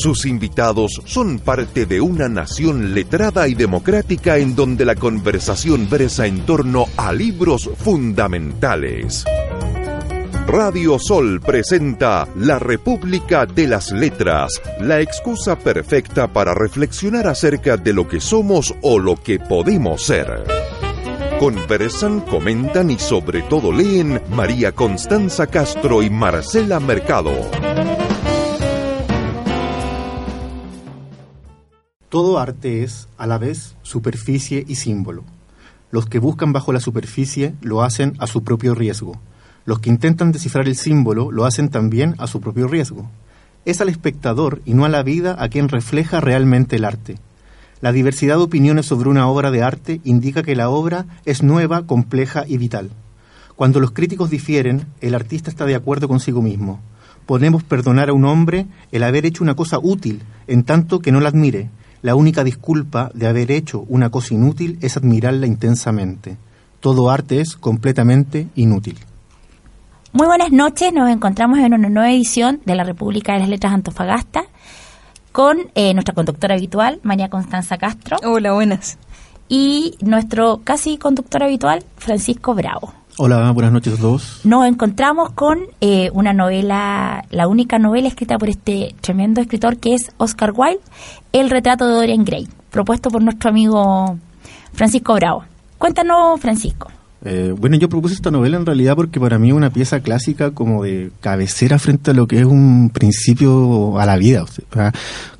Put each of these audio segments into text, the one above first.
Sus invitados son parte de una nación letrada y democrática en donde la conversación versa en torno a libros fundamentales. Radio Sol presenta La República de las Letras, la excusa perfecta para reflexionar acerca de lo que somos o lo que podemos ser. Conversan, comentan y sobre todo leen María Constanza Castro y Marcela Mercado. Todo arte es, a la vez, superficie y símbolo. Los que buscan bajo la superficie lo hacen a su propio riesgo. Los que intentan descifrar el símbolo lo hacen también a su propio riesgo. Es al espectador y no a la vida a quien refleja realmente el arte. La diversidad de opiniones sobre una obra de arte indica que la obra es nueva, compleja y vital. Cuando los críticos difieren, el artista está de acuerdo consigo mismo. Podemos perdonar a un hombre el haber hecho una cosa útil, en tanto que no la admire, la única disculpa de haber hecho una cosa inútil es admirarla intensamente. Todo arte es completamente inútil. Muy buenas noches, nos encontramos en una nueva edición de la República de las Letras Antofagasta con eh, nuestra conductora habitual, María Constanza Castro. Hola, buenas. Y nuestro casi conductor habitual, Francisco Bravo. Hola, buenas noches a todos. Nos encontramos con eh, una novela, la única novela escrita por este tremendo escritor que es Oscar Wilde, El retrato de Dorian Gray, propuesto por nuestro amigo Francisco Bravo. Cuéntanos, Francisco. Eh, bueno, yo propuse esta novela en realidad porque para mí es una pieza clásica como de cabecera frente a lo que es un principio a la vida.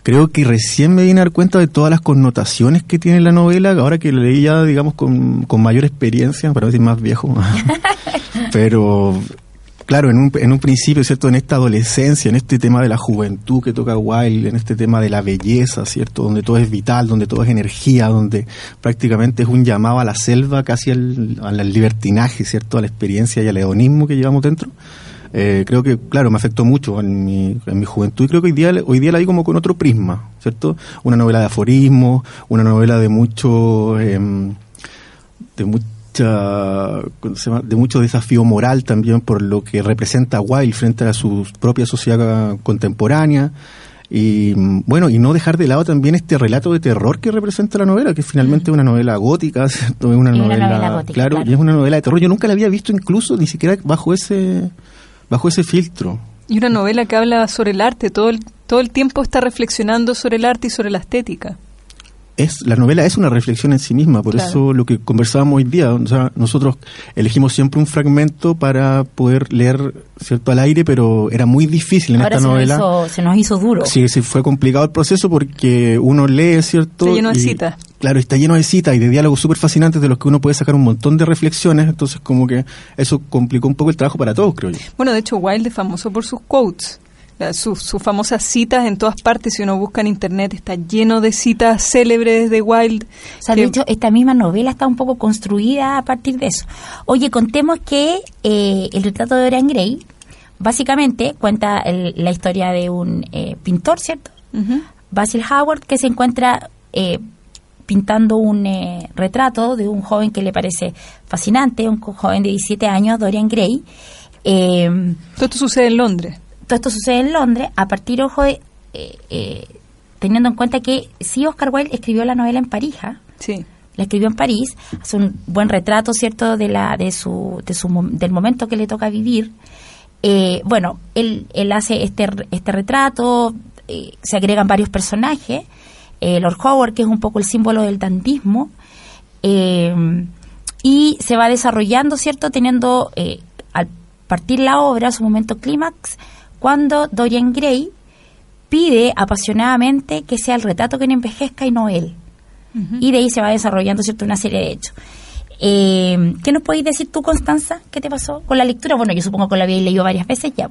creo que recién me vine a dar cuenta de todas las connotaciones que tiene la novela, ahora que la leí ya, digamos, con, con mayor experiencia, para decir más viejo. Pero claro, en un, en un principio, ¿cierto? En esta adolescencia, en este tema de la juventud que toca Wilde, en este tema de la belleza, ¿cierto? Donde todo es vital, donde todo es energía, donde prácticamente es un llamado a la selva, casi al, al libertinaje, ¿cierto? A la experiencia y al hedonismo que llevamos dentro. Eh, creo que, claro, me afectó mucho en mi, en mi juventud y creo que hoy día, hoy día la vi como con otro prisma, ¿cierto? Una novela de aforismo, una novela de mucho... Eh, de mucho de mucho desafío moral también por lo que representa Wilde frente a su propia sociedad contemporánea. Y bueno y no dejar de lado también este relato de terror que representa la novela que es finalmente una novela gótica es una, novela, claro, y es una novela de terror. Yo nunca la había visto incluso ni siquiera bajo ese bajo ese filtro. Y una novela que habla sobre el arte. Todo el todo el tiempo está reflexionando sobre el arte y sobre la estética es la novela es una reflexión en sí misma, por eso lo que conversábamos hoy día, o sea, nosotros elegimos siempre un fragmento para poder leer cierto al aire, pero era muy difícil en esta novela. se nos hizo duro. Sí, sí, fue complicado el proceso porque uno lee, ¿cierto? Está lleno de citas. Claro, está lleno de citas y de diálogos súper fascinantes de los que uno puede sacar un montón de reflexiones, entonces como que eso complicó un poco el trabajo para todos, creo yo. Bueno, de hecho, Wilde es famoso por sus quotes sus, famosas citas en todas partes, si uno busca en internet, está lleno de citas célebres de Wilde. O sea, de hecho, esta misma novela está un poco construida a partir de eso. Oye, contemos que eh, el retrato de Dorian Gray básicamente cuenta la historia de un eh, pintor, ¿cierto? Basil Howard, que se encuentra eh, pintando un retrato de un joven que le parece fascinante, un joven de 17 años, Dorian Gray. Todo esto sucede en Londres todo esto sucede en Londres a partir, ojo, de, eh, eh, teniendo en cuenta que sí Oscar Wilde escribió la novela en París, ¿ah? sí. la escribió en París, hace un buen retrato, ¿cierto?, de la de su, de su del momento que le toca vivir. Eh, bueno, él, él hace este, este retrato, se agregan varios personajes, Lord Howard, que es un poco el símbolo del dantismo, y se va desarrollando, ¿cierto?, teniendo al partir la obra, su momento clímax, cuando Dorian Gray pide apasionadamente que sea el retrato quien envejezca y no él. Y de ahí se va desarrollando cierto una serie de hechos. Eh, ¿Qué nos podéis decir tú, Constanza? ¿Qué te pasó con la lectura? Bueno, yo supongo que la habéis leído varias veces ya.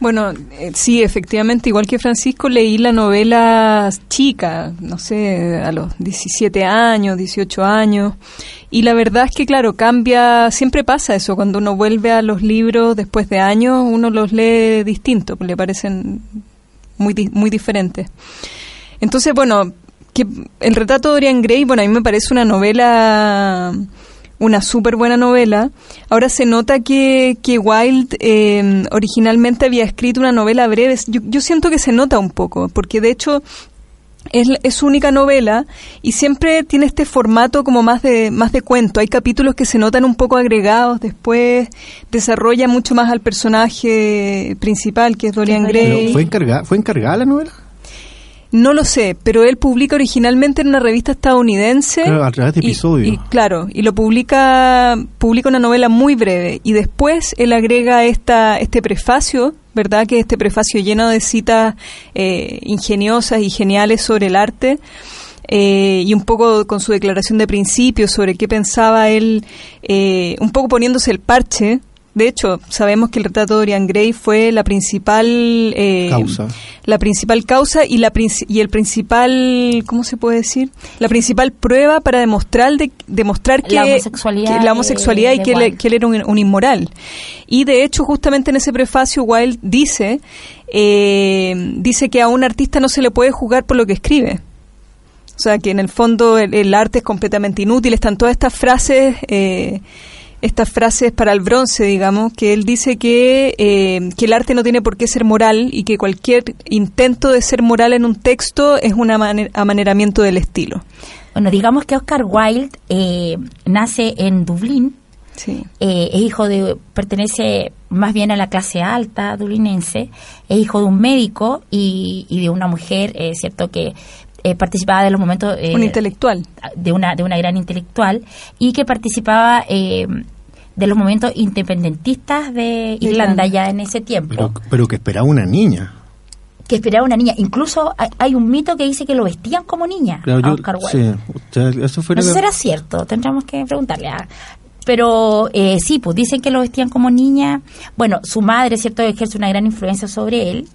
Bueno, eh, sí, efectivamente, igual que Francisco, leí la novela chica, no sé, a los 17 años, 18 años. Y la verdad es que, claro, cambia, siempre pasa eso, cuando uno vuelve a los libros después de años, uno los lee distinto, le parecen muy, muy diferentes. Entonces, bueno, que el retrato de Dorian Gray, bueno, a mí me parece una novela una súper buena novela. Ahora se nota que, que Wilde eh, originalmente había escrito una novela breve. Yo, yo siento que se nota un poco, porque de hecho es, es, su única novela y siempre tiene este formato como más de más de cuento. Hay capítulos que se notan un poco agregados, después desarrolla mucho más al personaje principal, que es Dorian Gray. ¿Fue encargada, ¿Fue encargada la novela? No lo sé, pero él publica originalmente en una revista estadounidense. Claro, a través de episodios. Y, claro, y lo publica, publica una novela muy breve. Y después él agrega esta, este prefacio, ¿verdad? Que es este prefacio lleno de citas eh, ingeniosas y geniales sobre el arte. Eh, y un poco con su declaración de principios sobre qué pensaba él, eh, un poco poniéndose el parche de hecho, sabemos que el retrato de Dorian Gray fue la principal eh, causa, la principal causa y la y el principal, ¿cómo se puede decir? La principal prueba para demostrar de, demostrar que la homosexualidad, que la homosexualidad y que él, que él, era un, inmoral. Y de hecho, justamente en ese prefacio Wilde dice eh, dice que a un artista no se le puede juzgar por lo que escribe. O sea, que en el fondo el, el arte es completamente inútil. Están todas estas frases. Eh, estas frases para el bronce, digamos, que él dice que, eh, que el arte no tiene por qué ser moral y que cualquier intento de ser moral en un texto es un amaneramiento del estilo. Bueno, digamos que Oscar Wilde eh, nace en Dublín, sí. eh, es hijo de, pertenece más bien a la clase alta dublinense, es hijo de un médico y, y de una mujer, es cierto que eh, participaba de los momentos... un intelectual. De una, de una gran intelectual y que participaba eh, de los momentos independentistas de Irlanda ya en ese tiempo. Pero, pero que esperaba una niña. Que esperaba una niña. Incluso hay, hay, un mito que dice que lo vestían como niña claro, a Oscar yo, Wilde. Sí, usted, eso fue no sé si será cierto, tendríamos que preguntarle a... Pero eh, sí, pues dicen que lo vestían como niña. Bueno, su madre, ¿cierto?, ejerce una gran influencia sobre él.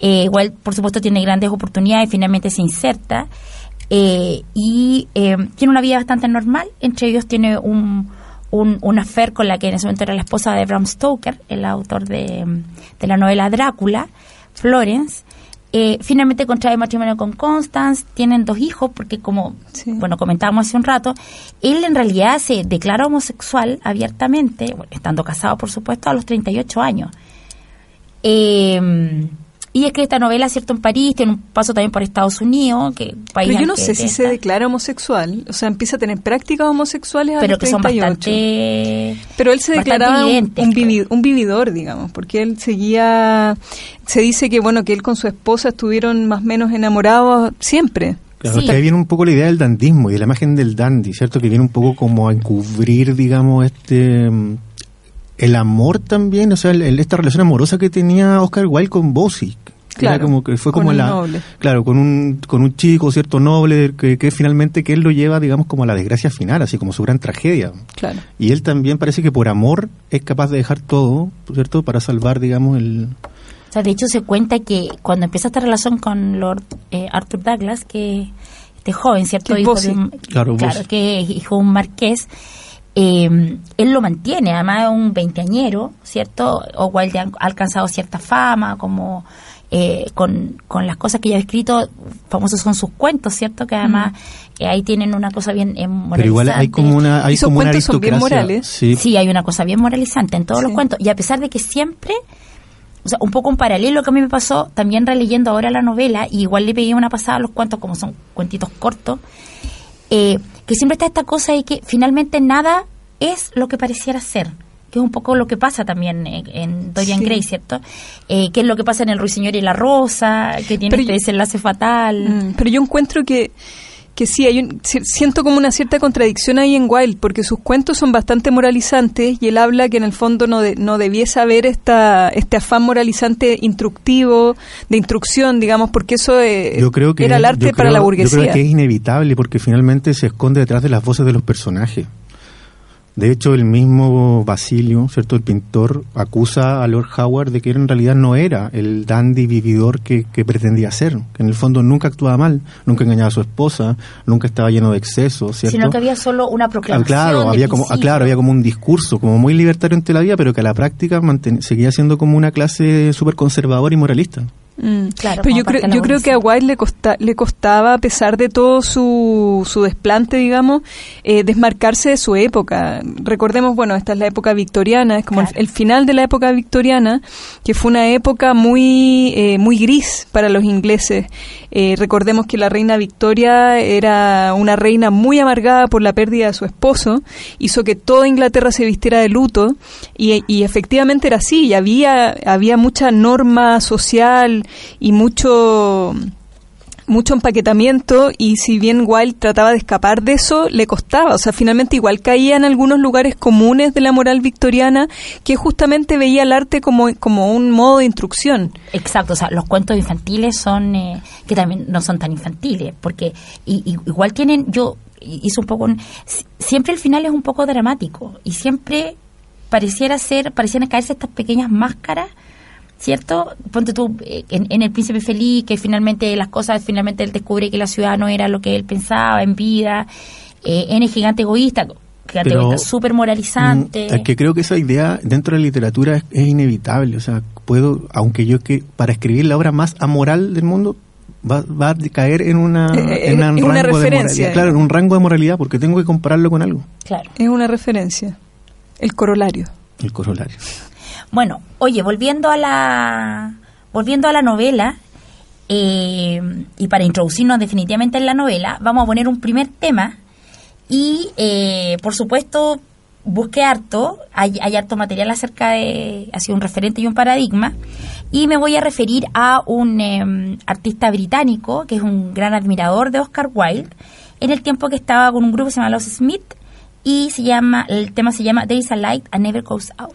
Eh, igual, por supuesto, tiene grandes oportunidades y finalmente se inserta. Eh, y eh, tiene una vida bastante normal. Entre ellos tiene un, un, un affair con la que en ese momento era la esposa de Bram Stoker, el autor de, de la novela Drácula, Florence. Eh, finalmente contrae matrimonio con Constance, tienen dos hijos, porque como Sí. bueno comentábamos hace un rato, él en realidad se declara homosexual abiertamente, bueno, estando casado por supuesto, a los 38 años. Eh, y escribe esta novela, ¿cierto?, en París, tiene un paso también por Estados Unidos, que país Pero yo no sé si se declara homosexual, o sea, empieza a tener prácticas homosexuales a pero los que son 38. bastante... Pero él se declaraba un, vividor, digamos, porque él seguía, se dice que bueno, que él con su esposa estuvieron más o menos enamorados siempre. Claro, Sí. que ahí viene un poco la idea del dandismo y de la imagen del dandy, ¿cierto? Que viene un poco como a encubrir, digamos, este mm, el amor también, o sea, el- el- esta relación amorosa que tenía Oscar Wilde con Bossy. Era Claro, como que fue con como un la noble. claro con un con un chico cierto noble que, que finalmente que él lo lleva digamos como a la desgracia final así como su gran tragedia Claro. y él también parece que por amor es capaz de dejar todo cierto para salvar digamos el O sea, de hecho se cuenta que cuando empieza esta relación con Lord eh, Arthur Douglas, que este joven, ¿cierto? Hijo de un, Claro, Bossy. que hijo de un marqués, eh, él lo mantiene, además es un veinteañero, ¿cierto? O Wilde ha alcanzado cierta fama, como eh, con, con las cosas que ella ha escrito, famosos son sus cuentos, ¿cierto? Que además eh, ahí tienen una cosa bien eh, pero igual hay moralizante. como una hay Esos como una cuentos son bien morales. sí, Sí, hay una cosa bien moralizante en todos Sí. los cuentos. Y a pesar de que siempre, o sea, un poco un paralelo que a mí me pasó, también releyendo ahora la novela, y igual le pegué una pasada a los cuentos, como son cuentitos cortos, eh, que siempre está esta cosa de que finalmente nada es lo que pareciera ser. Que es un poco lo que pasa también en, en Dorian Sí. Gray, ¿cierto? Eh, que es lo que pasa en El Ruiseñor y la Rosa, que tiene Pero este yo- desenlace fatal. Mm, pero yo encuentro que, que sí, hay un, si- siento como una cierta contradicción ahí en Wilde, porque sus cuentos son bastante moralizantes y él habla que en el fondo no, de- no debiese haber esta, este afán moralizante instructivo, de instrucción, digamos, porque eso eh, yo creo que era el arte yo para creo- la yo burguesía. creo que es inevitable porque finalmente se esconde detrás de las voces de los personajes de hecho el mismo Basilio cierto el pintor acusa a Lord Howard de que él en realidad no era el dandy vividor que, que pretendía ser que en el fondo nunca actuaba mal nunca engañaba a su esposa nunca estaba lleno de excesos cierto Sino que había solo una Ah, proclamación. claro, de había como, ah, claro, había como un discurso, como muy libertario ante la vida, pero que a la práctica manten- seguía siendo como una clase súper conservadora y moralista. Mm. Claro, Pero yo creo, yo creo que a White le, costa, le costaba, a pesar de todo su, su desplante, digamos, eh, desmarcarse de su época. Recordemos, bueno, esta es la época victoriana, es como el, final de la época victoriana, que fue una época muy, eh, muy gris para los ingleses. Eh, recordemos que la reina Victoria era una reina muy amargada por la pérdida de su esposo, hizo que toda Inglaterra se vistiera de luto, y, y efectivamente era así, y había, había mucha norma social, y mucho mucho empaquetamiento y si bien Wilde trataba de escapar de eso, le costaba. O sea, finalmente igual caía en algunos lugares comunes de la moral victoriana que justamente veía el arte como, como un modo de instrucción. Exacto, o sea, los cuentos infantiles son, eh, que también no son tan infantiles, porque igual tienen, yo hice un poco, siempre el final es un poco dramático y siempre pareciera ser, parecieran caerse estas pequeñas máscaras ¿cierto? Ponte tú eh, en, El Príncipe Feliz, que finalmente las cosas, finalmente él descubre que la ciudad no era lo que él pensaba en vida, eh, en El Gigante Egoísta, Gigante Egoísta súper moralizante. Mm, es que creo que esa idea dentro de la literatura es, inevitable, o sea, puedo, aunque yo que para escribir la obra más amoral del mundo, Va, va, a caer en una, eh, en un rango referencia. De claro, en un rango de moralidad, porque tengo que compararlo con algo. Claro. Es una referencia. El corolario. El corolario. Bueno, oye, volviendo a la, volviendo a la novela, eh, y para introducirnos definitivamente en la novela, vamos a poner un primer tema y, eh, por supuesto, busqué harto, hay, harto material acerca de, ha sido un referente y un paradigma, y me voy a referir a un em, artista británico que es un gran admirador de Oscar Wilde, en el tiempo que estaba con un grupo que se llama Los Smith, y se llama, el tema se llama There is a light and never goes out.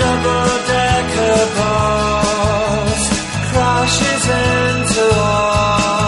Double-decker bus crashes into us.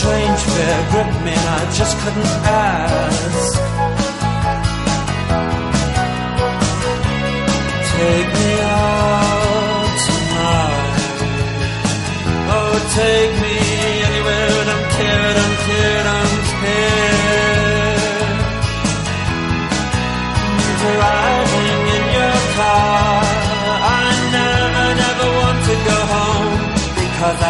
Strange fear gripped me and I just couldn't ask. Take me out tonight. Oh, take me anywhere. Don't care, don't care, don't. Driving in your car. I never, never want to go home because I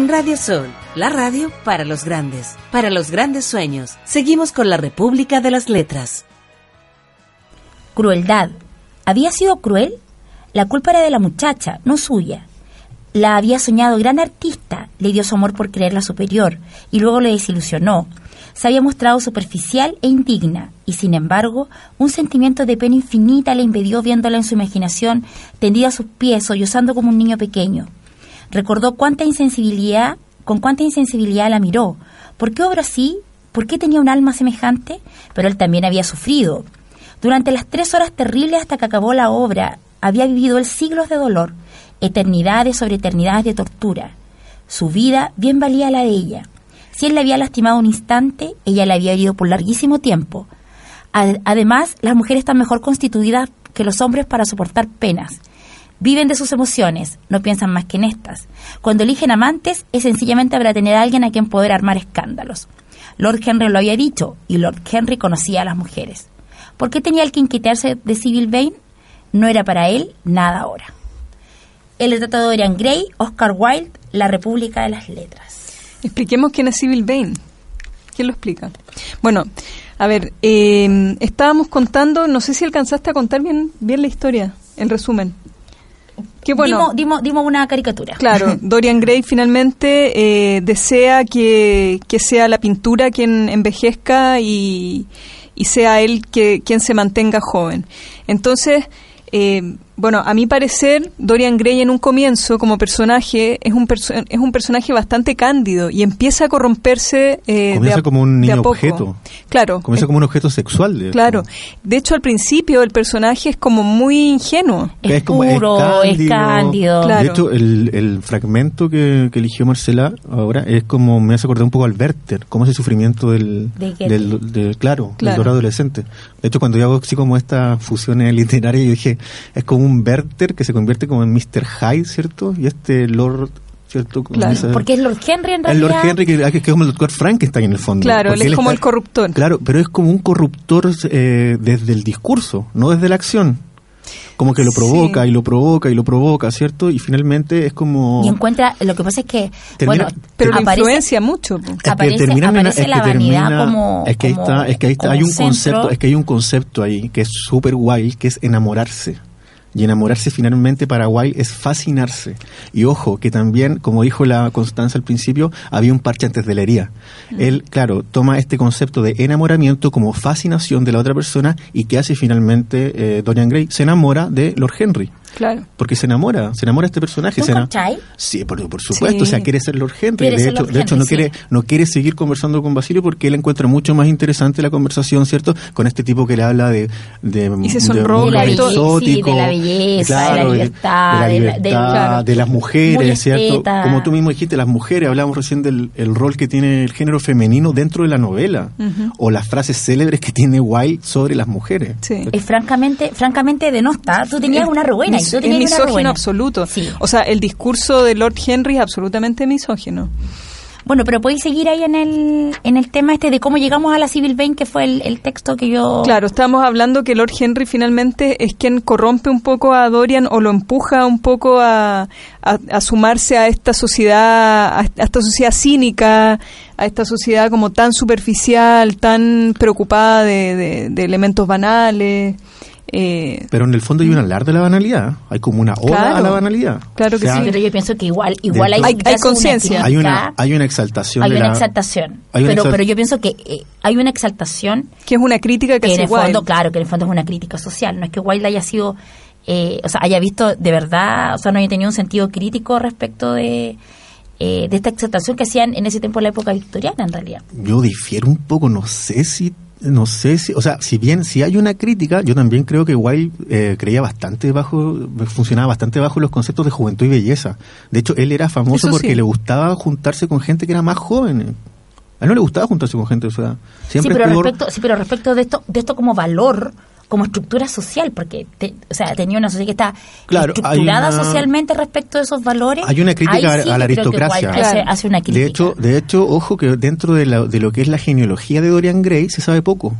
En Radio Sol, la radio para los grandes, para los grandes sueños. Seguimos con la República de las Letras. Crueldad. ¿Había sido cruel? La culpa era de la muchacha, no suya. La había soñado gran artista, le dio su amor por creerla superior y luego le desilusionó. Se había mostrado superficial e indigna y sin embargo un sentimiento de pena infinita le impidió viéndola en su imaginación tendida a sus pies sollozando como un niño pequeño. Recordó cuánta insensibilidad, con cuánta insensibilidad la miró. ¿Por qué obra así? ¿Por qué tenía un alma semejante? Pero él también había sufrido. Durante las tres horas terribles hasta que acabó la obra, había vivido él siglos de dolor, eternidades sobre eternidades de tortura. Su vida bien valía la de ella. Si él la había lastimado un instante, ella la había herido por larguísimo tiempo. Ad- Además, las mujeres están mejor constituidas que los hombres para soportar penas. Viven de sus emociones, no piensan más que en estas. Cuando eligen amantes es sencillamente para tener a alguien a quien poder armar escándalos. Lord Henry lo había dicho y Lord Henry conocía a las mujeres. ¿Por qué tenía él que inquietarse de Civil Vane? No era para él nada ahora. El retrato de Dorian Gray, Oscar Wilde, La República de las Letras. Expliquemos quién es Civil Vane. ¿Quién lo explica? Bueno, a ver, eh, estábamos contando, no sé si alcanzaste a contar bien, bien la historia, el resumen. Qué bueno. Dimos, dimos, dimos una caricatura. Claro, Dorian Gray finalmente eh, desea que, que sea la pintura quien envejezca y, y sea él que, quien se mantenga joven. Entonces, eh, bueno, a mi parecer, Dorian Gray en un comienzo como personaje es un, perso- es un personaje bastante cándido y empieza a corromperse eh, de Comienza a- como un de a niño objeto. Claro. Comienza como un objeto sexual. De hecho. Claro. De hecho, al principio el personaje es como muy ingenuo. Es, Es como- puro, es cándido. cándido. Claro. De hecho, el, el fragmento que, que eligió Marcela ahora es como, me hace acordar un poco al Werther, como ese sufrimiento del, ¿De qué? del, de- claro, Claro. del dorado adolescente. De hecho, cuando yo hago así como estas fusiones literarias, yo dije, es como un Werther que se convierte como en Mr. Hyde, ¿cierto? Y este Lord, ¿cierto? Claro, esa- Porque es Lord Henry en el Lord realidad. Henry, que, que es como el doctor Frankenstein en el fondo. Claro, él es como está- el corruptor. Claro, pero es como un corruptor eh, desde el discurso, no desde la acción. Como que lo provoca Sí. y lo provoca y lo provoca, ¿cierto? Y finalmente es como... Y encuentra, lo que pasa es que, Termina- bueno, Pero aparece, influencia mucho. Es que aparece- en- aparece es que la vanidad termina- como- es que ahí como- está, es que ahí está, hay un centro. concepto, es que hay un concepto ahí que es súper guay, que es enamorarse. Y enamorarse finalmente para Guay es fascinarse. Y ojo, que también, como dijo la Constanza al principio, había un parche antes de la herida. Mm. Él, claro, toma este concepto de enamoramiento como fascinación de la otra persona y que hace finalmente eh, Dorian Gray. Se enamora de Lord Henry. Claro. Porque se enamora, se enamora de este personaje. ¿Tú se? Sí, por, por supuesto, Sí. o sea, quiere ser Lord Henry. Quiere De ser hecho, Lord de hecho Henry, no sí. quiere no quiere seguir conversando con Basilio porque él encuentra mucho más interesante la conversación, ¿cierto? Con este tipo que le habla de de, Y se de sonroja De sí, de la belleza, claro, de la de- libertad, de la de la- libertad, de- claro. de las mujeres, ¿cierto? Como tú mismo dijiste, las mujeres, hablamos recién del el rol que tiene el género femenino dentro de la novela o las frases célebres que tiene Wilde sobre las mujeres. Sí. Es francamente, francamente denosta. Tú tenías una ruina. Mis- es misógino absoluto. Sí. O sea, el discurso de Lord Henry es absolutamente misógino. Bueno, pero podéis seguir ahí en el, en el tema este de cómo llegamos a la Civil Vane, que fue el, el texto que yo... Claro, estamos hablando que Lord Henry finalmente es quien corrompe un poco a Dorian o lo empuja un poco a, a, a sumarse a esta sociedad, a, a esta sociedad cínica, a esta sociedad como tan superficial, tan preocupada de, de- de elementos banales. Eh, Pero en el fondo hay un alarde de la banalidad, hay como una oda Claro. a la banalidad. Claro que sí. Pero yo pienso que igual, igual hay, Hay- conciencia. Hay una hay una exaltación hay una la- exaltación. hay una pero, pero yo pienso que eh, hay una exaltación que es una crítica que que en el fondo, claro, que en el fondo es una crítica social. No es que Wilde haya sido, eh, o sea, haya visto de verdad, o sea, no haya tenido un sentido crítico respecto de, eh, de esta exaltación que hacían en ese tiempo en la época victoriana, en realidad. Yo difiero un poco, no sé si no sé si, o sea, si bien si hay una crítica, yo también creo que Wilde eh, creía bastante bajo, funcionaba bastante bajo los conceptos de juventud y belleza. De hecho, él era famoso Eso porque sí. le gustaba juntarse con gente que era más joven. A él no le gustaba juntarse con gente su edad. Siempre sí, pero estuvo- respecto, sí, pero respecto de esto, de esto como valor, como estructura social, porque te- o sea, tenía una sociedad que está Claro, estructurada una- socialmente respecto de esos valores. Hay una crítica Ahí a- sí a la aristocracia. Hace, Claro. hace una crítica. De hecho, de hecho, ojo que dentro de, la- de lo que es la genealogía de Dorian Gray se sabe poco.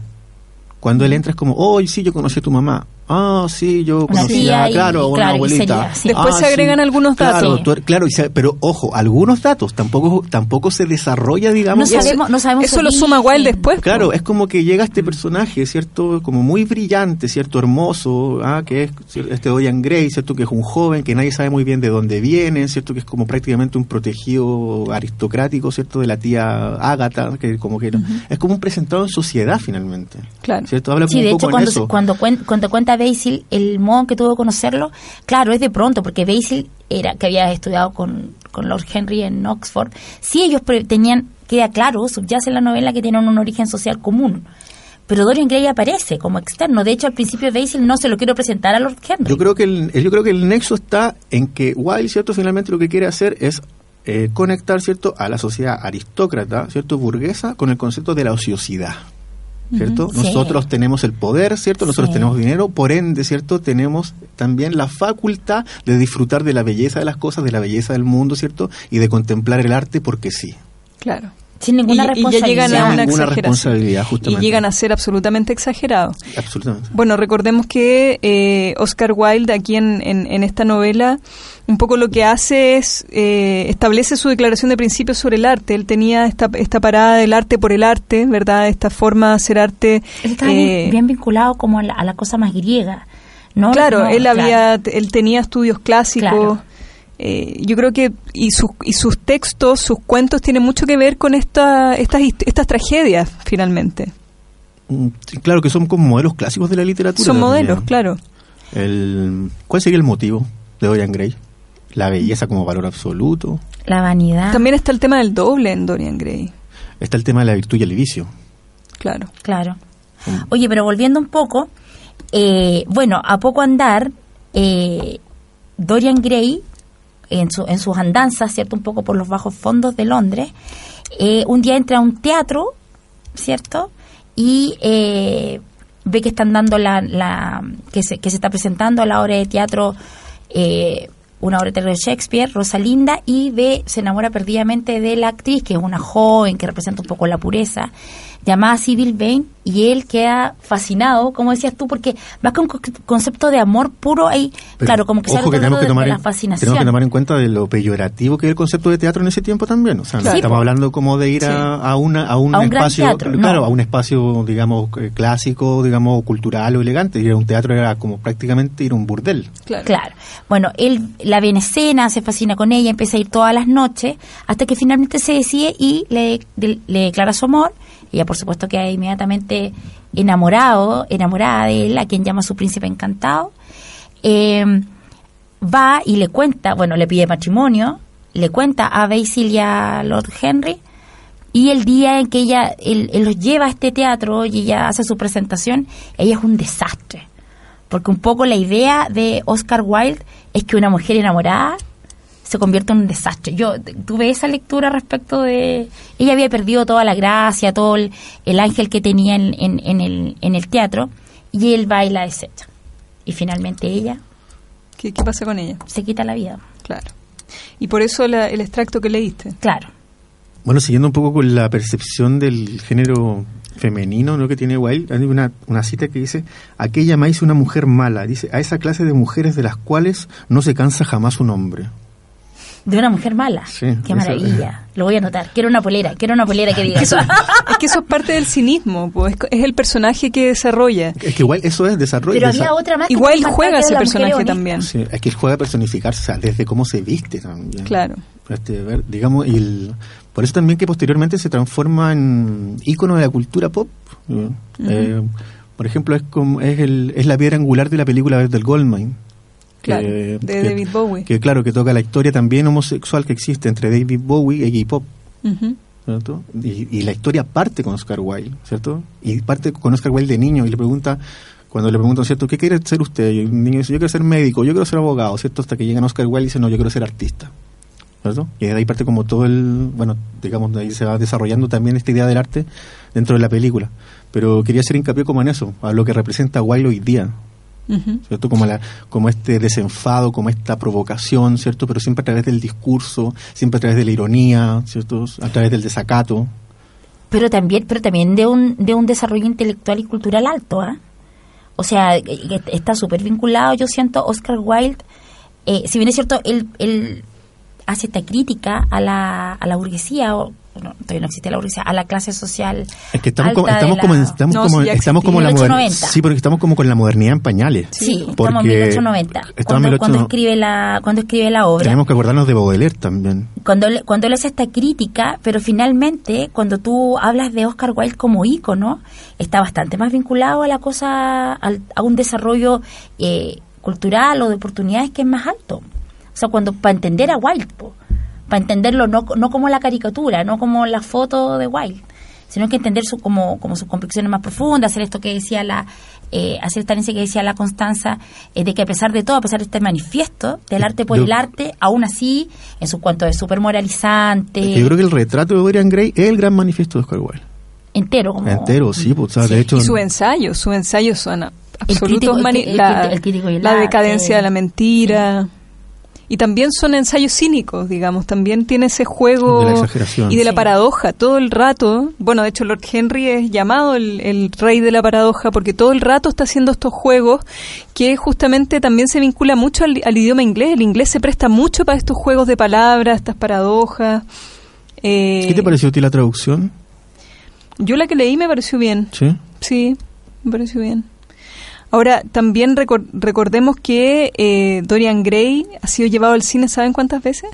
Cuando él entra es como, oh, sí, yo conocí a tu mamá. Ah, sí, yo Una conocía, y- claro, una claro, abuelita. sería, sí. Después Ah, se agregan algunos datos. claro, y se- pero ojo, algunos datos, tampoco tampoco se desarrolla, digamos. No sabemos, no sabemos Eso lo suma. Wilde después. Claro, es como que llega este personaje, ¿cierto? Como muy brillante, ¿cierto? Hermoso, ¿ah? que es este Dorian Gray, ¿cierto? Que es un joven que nadie sabe muy bien de dónde viene, ¿cierto? Que es como prácticamente un protegido aristocrático, ¿cierto? De la tía Ágata, que como que es como un presentado en sociedad finalmente. Claro. ¿Cierto? Habla Sí, de un hecho, poco en cuando, eso. cuando, cuen- cuando cuenta Basil el modo en que tuvo que conocerlo, claro, es de pronto, porque Basil era que había estudiado con, con Lord Henry en Oxford. Sí, ellos pre- tenían, queda claro, subyace en la novela que tienen un origen social común. Pero Dorian Gray aparece como externo. De hecho, al principio Basil no se lo quiero presentar a Lord Henry. Yo creo que el, yo creo que el nexo está en que Wilde, ¿cierto? Finalmente lo que quiere hacer es eh, conectar, ¿cierto? A la sociedad aristócrata, ¿cierto? Burguesa con el concepto de la ociosidad. ¿Cierto? Sí. Nosotros tenemos el poder, ¿cierto? Nosotros Sí. tenemos dinero, por ende, ¿cierto? Tenemos también la facultad de disfrutar de la belleza de las cosas, de la belleza del mundo, ¿cierto? Y de contemplar el arte porque sí. Claro. Sin ninguna y, y ya responsabilidad. llegan a una ninguna responsabilidad, Y justamente. llegan a ser absolutamente exagerados. Absolutamente. Bueno, recordemos que eh, Oscar Wilde aquí en, en, en esta novela un poco lo que hace es eh, establece su declaración de principios sobre el arte. Él tenía esta, esta parada del arte por el arte, ¿verdad? Esta forma de hacer arte. Él estaba eh, bien, bien vinculado como a la, a la cosa más griega. ¿no? Claro, No, él claro. había, él tenía estudios clásicos. Claro. Eh, yo creo que y sus y sus textos, sus cuentos tienen mucho que ver con esta, estas estas tragedias finalmente. Mm, Claro que son como modelos clásicos de la literatura. Son también. modelos, claro. El, ¿Cuál sería el motivo de Dorian Gray? La belleza como valor absoluto. La vanidad. También está el tema del doble en Dorian Gray. Está el tema de la virtud y el vicio. Claro. Claro. Oye, pero volviendo un poco, eh, bueno, a poco andar, eh, Dorian Gray, en, su, en sus andanzas, ¿cierto? Un poco por los bajos fondos de Londres, eh, un día entra a un teatro, ¿cierto? Y eh, ve que están dando la, la que, se, que se está presentando a la obra de teatro, eh, una obra de teatro de Shakespeare, Rosalinda, y ve, se enamora perdidamente de la actriz, que es una joven que representa un poco la pureza, llamada Sybil Vane, y él queda fascinado, como decías tú, porque vas con un co- concepto de amor puro ahí, Pero claro, como que ojo que tenemos de, que tomar de la fascinación. Tenemos que tomar en cuenta de lo peyorativo que es el concepto de teatro en ese tiempo también. O sea, no Claro. estamos hablando como de ir Sí. a, a una, a un A un gran espacio, teatro, claro, no. a un espacio, digamos, eh, clásico, digamos, cultural o elegante. Ir a un teatro era como prácticamente ir a un burdel. Claro. Claro. Bueno, él la ve en escena, se fascina con ella, empieza a ir todas las noches, hasta que finalmente se decide y le, de- le declara su amor. Ella, por supuesto, queda inmediatamente enamorado, enamorada de él, a quien llama su príncipe encantado. Eh, va y le cuenta, bueno, le pide matrimonio, le cuenta a Basil y a Lord Henry, y el día en que ella, él, él los lleva a este teatro y ella hace su presentación, ella es un desastre. Porque un poco la idea de Oscar Wilde es que una mujer enamorada se convierte en un desastre. Yo tuve esa lectura respecto de... Ella había perdido toda la gracia, todo el, el ángel que tenía en, en- en el, en el teatro, y él va y la desecha. Y finalmente ella ¿Qué, qué pasa con ella? se quita la vida. Claro. Y por eso la- el extracto que leíste. Claro. Bueno, siguiendo un poco con la percepción del género femenino ¿no? que tiene Wilde, hay una, una cita que dice, aquella llamáis una mujer mala, dice, a esa clase de mujeres de las cuales no se cansa jamás un hombre. De una mujer mala. Sí, Qué maravilla. Lo voy a anotar. Quiero una polera. Quiero una polera que diga eso. Es que eso es parte del cinismo, pues, es, el personaje que desarrolla. Es que igual eso es desarrollo. Pero desa- había otra más que Igual juega ese personaje también. Sí, es que él juega a personificarse, o sea, desde cómo se viste también. Claro. Este, ver, digamos, y el- por eso también que posteriormente se transforma en ícono de la cultura pop. Eh, por ejemplo, es como es, el, es la piedra angular de la película del Goldmine. Claro, de David Bowie. Que claro, que toca la historia también homosexual que existe entre David Bowie y. ¿cierto? Y, y la historia parte con Oscar Wilde, ¿cierto? Y parte con Oscar Wilde de niño y le pregunta, cuando le preguntan, ¿cierto? ¿Qué quiere ser usted? Y el niño dice, yo quiero ser médico, yo quiero ser abogado, ¿cierto? Hasta que llegan Oscar Wilde y dice, no, yo quiero ser artista, ¿cierto? Y de ahí parte como todo el, bueno, digamos, de ahí se va desarrollando también esta idea del arte dentro de la película. Pero quería hacer hincapié como en eso, a lo que representa Wilde hoy día, ¿cierto? Como, la, como este desenfado, como esta provocación, ¿cierto? Pero siempre a través del discurso, siempre a través de la ironía, ¿cierto? A través del desacato. pero también pero también de un de un desarrollo intelectual y cultural alto ¿ah? O sea, eh, eh, está súper vinculado, yo siento, Oscar Wilde, eh, si bien es cierto, él, él hace esta crítica a la, a la burguesía, o no, todavía no existe la burguesía, a la clase social. Es que estamos, alta como, de estamos, la- como, en- estamos, No, como, sí, ya estamos como en la existía. moder- 1890. Sí, porque estamos como con la modernidad en pañales. Sí, estamos en Porque 1890, estamos en cuando, 1890. cuando escribe la, cuando escribe la obra. Tenemos que acordarnos de Baudelaire también. cuando él, cuando él hace esta crítica, pero finalmente cuando tú hablas de Oscar Wilde como ícono, está bastante más vinculado a la cosa, al- a un desarrollo eh, cultural o de oportunidades que es más alto. O sea, cuando para entender a Wilde, para entenderlo no, no como la caricatura, no como la foto de Wilde, sino que entender su, como, como sus convicciones más profundas, hacer esto que decía la, eh, hacer esta que decía la Constanza, eh, de que a pesar de todo, a pesar de este manifiesto del arte por Yo- el arte, aún así, en su cuanto es súper moralizante, Yo creo que el retrato de Dorian Gray es el gran manifiesto de Oscar Wilde. entero, como Entero, sí, pues, o sea, de hecho... Y su ensayo, sus ensayos son a- absolutos crítico- el mani- cri- el la, cri- el crítico y el la arte. decadencia de la mentira. Y también son ensayos cínicos, digamos. También tiene ese juego De la exageración. y de la Sí. paradoja todo el rato. Bueno, de hecho, Lord Henry es llamado el, el rey de la paradoja porque todo el rato está haciendo estos juegos que justamente también se vincula mucho al, al idioma inglés. El inglés se presta mucho para estos juegos de palabras, estas paradojas. Eh, ¿Qué te pareció a ti la traducción? Yo la que leí me pareció bien. Sí. Sí, me pareció bien. Ahora, también recor- recordemos que eh, Dorian Gray ha sido llevado al cine, ¿saben cuántas veces?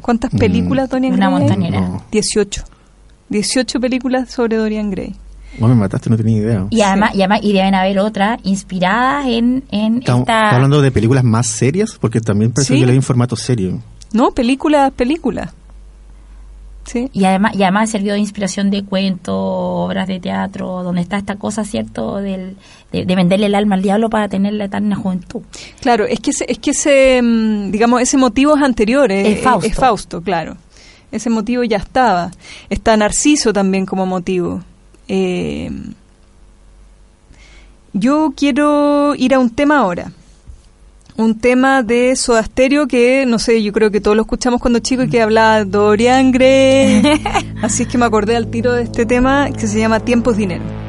¿Cuántas Mm. películas Dorian Una Gray? hay? montañera. No. 18. 18 películas sobre Dorian Gray. Bueno, me mataste, no tenía idea. Y además, y además, y deben haber otras inspiradas en, en Estamos, esta... estamos hablando de películas más serias, porque también parece Sí. que leí en formato serio. No, películas, películas. Sí. Y además, y además sirvió de inspiración de cuentos, obras de teatro, donde está esta cosa, ¿cierto?, del, de, de venderle el alma al diablo para tener la eterna juventud. Claro, es que ese, es que ese, mm, digamos, ese motivo es anterior, eh, Es Fausto. es Fausto, claro. Ese motivo ya estaba. Está Narciso también como motivo. Eh, yo quiero ir a un tema ahora. Un tema de Soda Stereo que, no sé, yo creo que todos lo escuchamos cuando chicos y que hablaba Dorian Gray. Así es que me acordé al tiro de este tema que se llama Tiempos Dinero.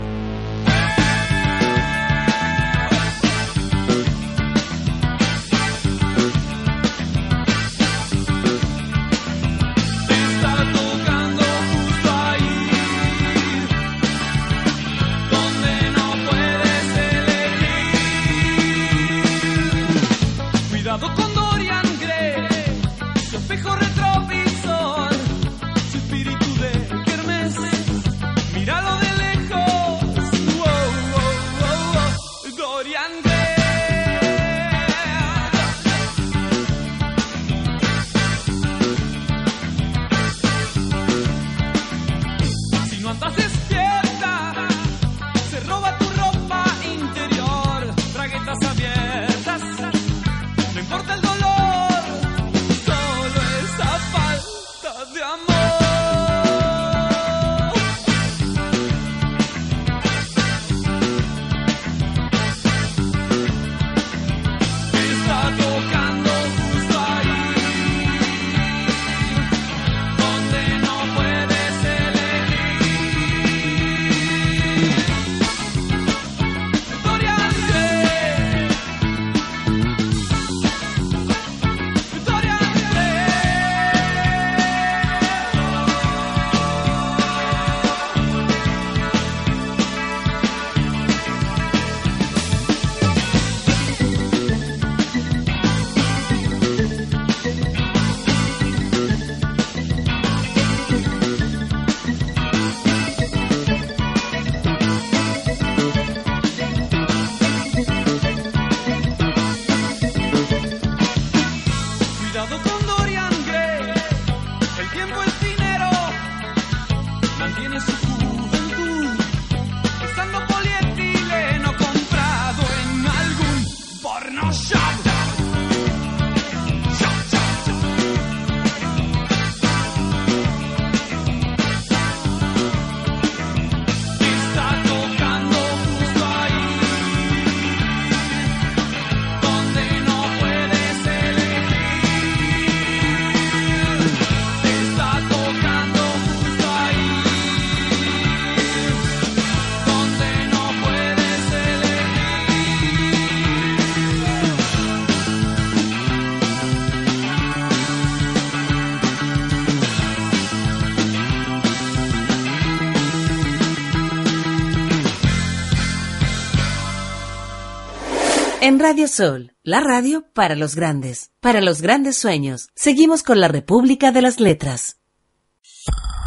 En Radio Sol, la radio para los grandes, para los grandes sueños. Seguimos con la República de las Letras.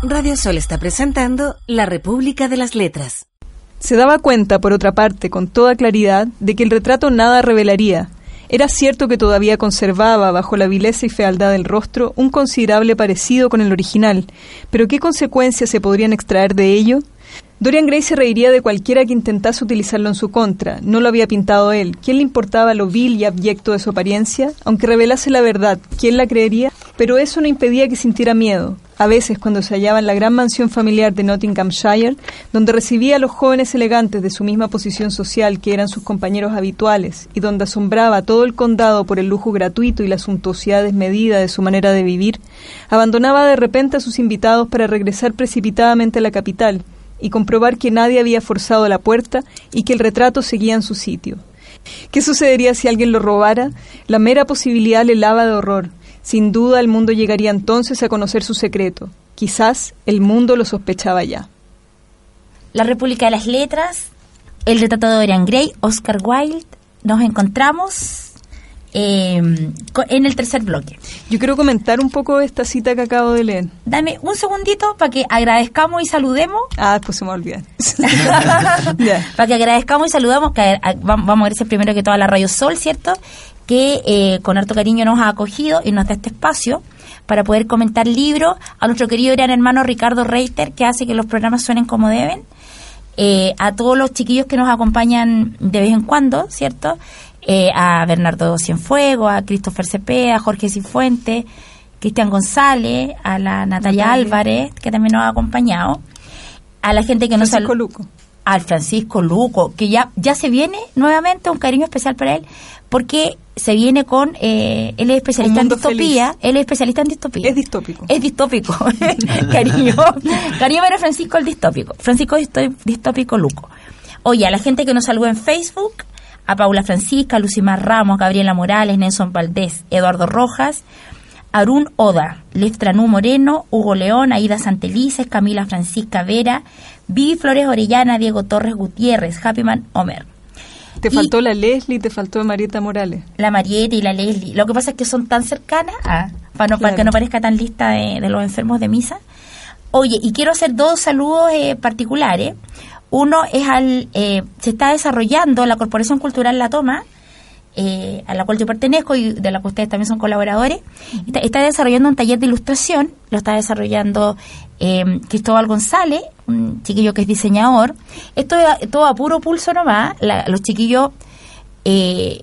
Radio Sol está presentando La República de las Letras. Se daba cuenta, por otra parte, con toda claridad, de que el retrato nada revelaría. Era cierto que todavía conservaba, bajo la vileza y fealdad del rostro, un considerable parecido con el original, pero ¿qué consecuencias se podrían extraer de ello? Dorian Gray se reiría de cualquiera que intentase utilizarlo en su contra. No lo había pintado él. ¿Quién le importaba lo vil y abyecto de su apariencia? Aunque revelase la verdad, ¿quién la creería? Pero eso no impedía que sintiera miedo. A veces, cuando se hallaba en la gran mansión familiar de Nottinghamshire, donde recibía a los jóvenes elegantes de su misma posición social que eran sus compañeros habituales, y donde asombraba a todo el condado por el lujo gratuito y la suntuosidad desmedida de su manera de vivir, abandonaba de repente a sus invitados para regresar precipitadamente a la capital, y comprobar que nadie había forzado la puerta y que el retrato seguía en su sitio. ¿Qué sucedería si alguien lo robara? La mera posibilidad le lava de horror. Sin duda el mundo llegaría entonces a conocer su secreto. Quizás el mundo lo sospechaba ya. La República de las Letras, el retrato de Dorian Gray, Oscar Wilde. Nos encontramos eh, co- en el tercer bloque. Yo quiero comentar un poco esta cita que acabo de leer. Dame un segundito para que agradezcamos y saludemos. Ah, después se me olvida. Ya. para que agradezcamos y saludamos, que vamos a agradecer primero que todo a la Radio Sol, ¿cierto? Que eh, con harto cariño nos ha acogido y nos da este espacio para poder comentar libros. A nuestro querido gran hermano Ricardo Reiter, que hace que los programas suenen como deben. Eh, a todos los chiquillos que nos acompañan de vez en cuando, ¿cierto? Eh, a Bernardo Cienfuegos, a Christopher Cepeda, a Jorge Cifuentes, Cristian González, a la Natalia, Natalia. Álvarez, que también nos ha acompañado, a la gente que nos Francisco Luco. al Francisco Luco, que ya, ya se viene nuevamente un cariño especial para él, porque se viene con, eh, él es especialista en distopía, él es especialista en distopía. Es distópico. Es distópico, cariño. Cariño para Francisco el distópico. Francisco distópico Luco. Oye, a la gente que nos saludó en Facebook, a Paula Francisca, Lucimar Ramos, Gabriela Morales, Nelson Valdés, Eduardo Rojas, Arun Oda, Leftranú Moreno, Hugo León, Aida Santelices, Camila Francisca Vera, Vivi Flores Orellana, Diego Torres Gutiérrez, Happyman Homer. Te Y- faltó la Leslie, te faltó Marieta Morales. la Marieta y la Leslie. Lo que pasa es que son tan cercanas, ah, para, no, para que no parezca tan lista de, de los enfermos de misa. Oye, y quiero hacer dos saludos eh, particulares. Uno es al, eh, se está desarrollando la Corporación Cultural La Toma, eh, a la cual yo pertenezco y de la que ustedes también son colaboradores, está, está desarrollando un taller de ilustración, lo está desarrollando eh, Cristóbal González, un chiquillo que es diseñador. Esto es todo a puro pulso nomás, la- los chiquillos eh,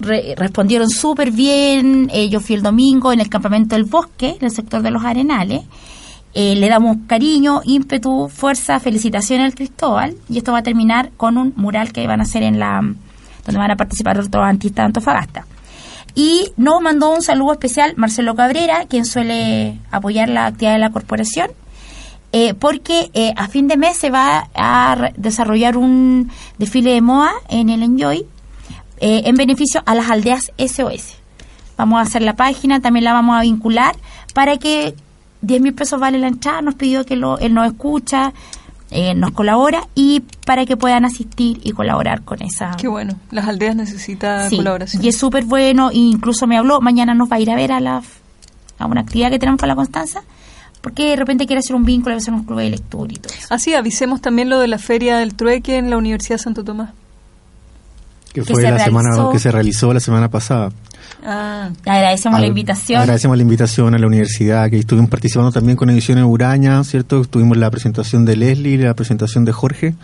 re- respondieron súper bien, eh, yo fui el domingo en el campamento del bosque, en el sector de los Arenales, Eh, le damos cariño, ímpetu, fuerza, felicitaciones al Cristóbal y esto va a terminar con un mural que van a hacer en la donde van a participar otros artistas de Antofagasta. Y nos mandó un saludo especial Marcelo Cabrera, quien suele apoyar la actividad de la corporación, eh, porque eh, a fin de mes se va a desarrollar un desfile de moda en el Enjoy en beneficio a las aldeas SOS. Vamos a hacer la página, también la vamos a vincular para que 10 mil pesos vale la entrada, nos pidió que lo, él nos escucha, eh, nos colabora y para que puedan asistir y colaborar con esa... Qué bueno. Las aldeas necesitan Sí, colaboración. Y es súper bueno, e incluso me habló, mañana nos va a ir a ver a la a una actividad que tenemos con la Constanza, porque de repente quiere hacer un vínculo, hacer un club de lectura y todo. Así, avisemos también lo de la Feria del Trueque en la Universidad de Santo Tomás. Que Que fue se la semana realizó. que se realizó la semana pasada. Ah, agradecemos la Al- invitación. Agradecemos la invitación a la universidad, que estuvimos participando también con Ediciones Uraña, ¿cierto? Tuvimos la presentación de Leslie y la presentación de Jorge.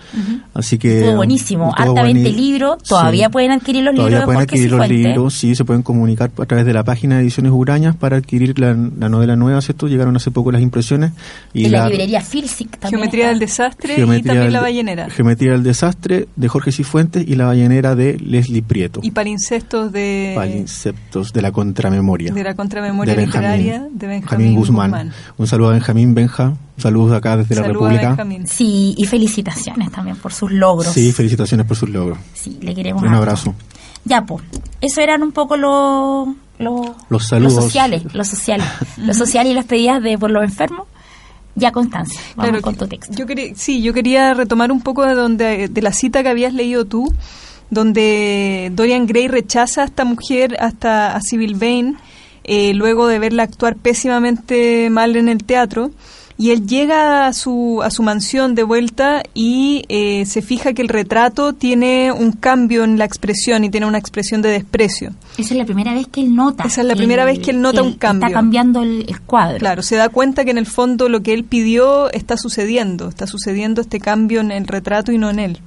Así que. Estuvo buenísimo, bueni- libros, todavía pueden adquirir los Todavía libros de pueden Jorge adquirir los Cifuentes. libros, sí, se pueden comunicar a través de la página de Ediciones Urañas para adquirir la, la novela nueva, ¿cierto? Llegaron hace poco las impresiones. Y en la, librería Filsic también. Geometría está. del Desastre y Geometría también del- La Ballenera. Geometría del Desastre de Jorge Cifuentes y La Ballenera de Leslie Prieto. Y palincestos de, Palinceptos de la contramemoria. de la contramemoria de Benjamín, literaria de Benjamín, Guzmán. Un saludo a Benjamín Benja. Saludos acá desde la Saluda a República. Benjamín. Sí, y felicitaciones también por sus logros. Sí, felicitaciones por sus logros. Sí, le queremos Un abrazo. Ya, pues, eso eran un poco los los Los saludos. sociales, los sociales, los sociales y las pedidas de por los enfermos. Ya, Constancia, vamos Claro, con tu texto. Yo quería, sí, yo quería retomar un poco de donde de la cita que habías leído tú donde Dorian Gray rechaza a esta mujer, hasta a Sybil Vane, eh, luego de verla actuar pésimamente mal en el teatro. Y él llega a su, a su mansión de vuelta y eh, se fija que el retrato tiene un cambio en la expresión y tiene una expresión de desprecio. Esa es la primera vez que él nota. Esa es la primera vez que él nota un cambio. Está cambiando el, el cuadro. Claro, se da cuenta que en el fondo lo que él pidió está sucediendo, está sucediendo este cambio en el retrato y no en él.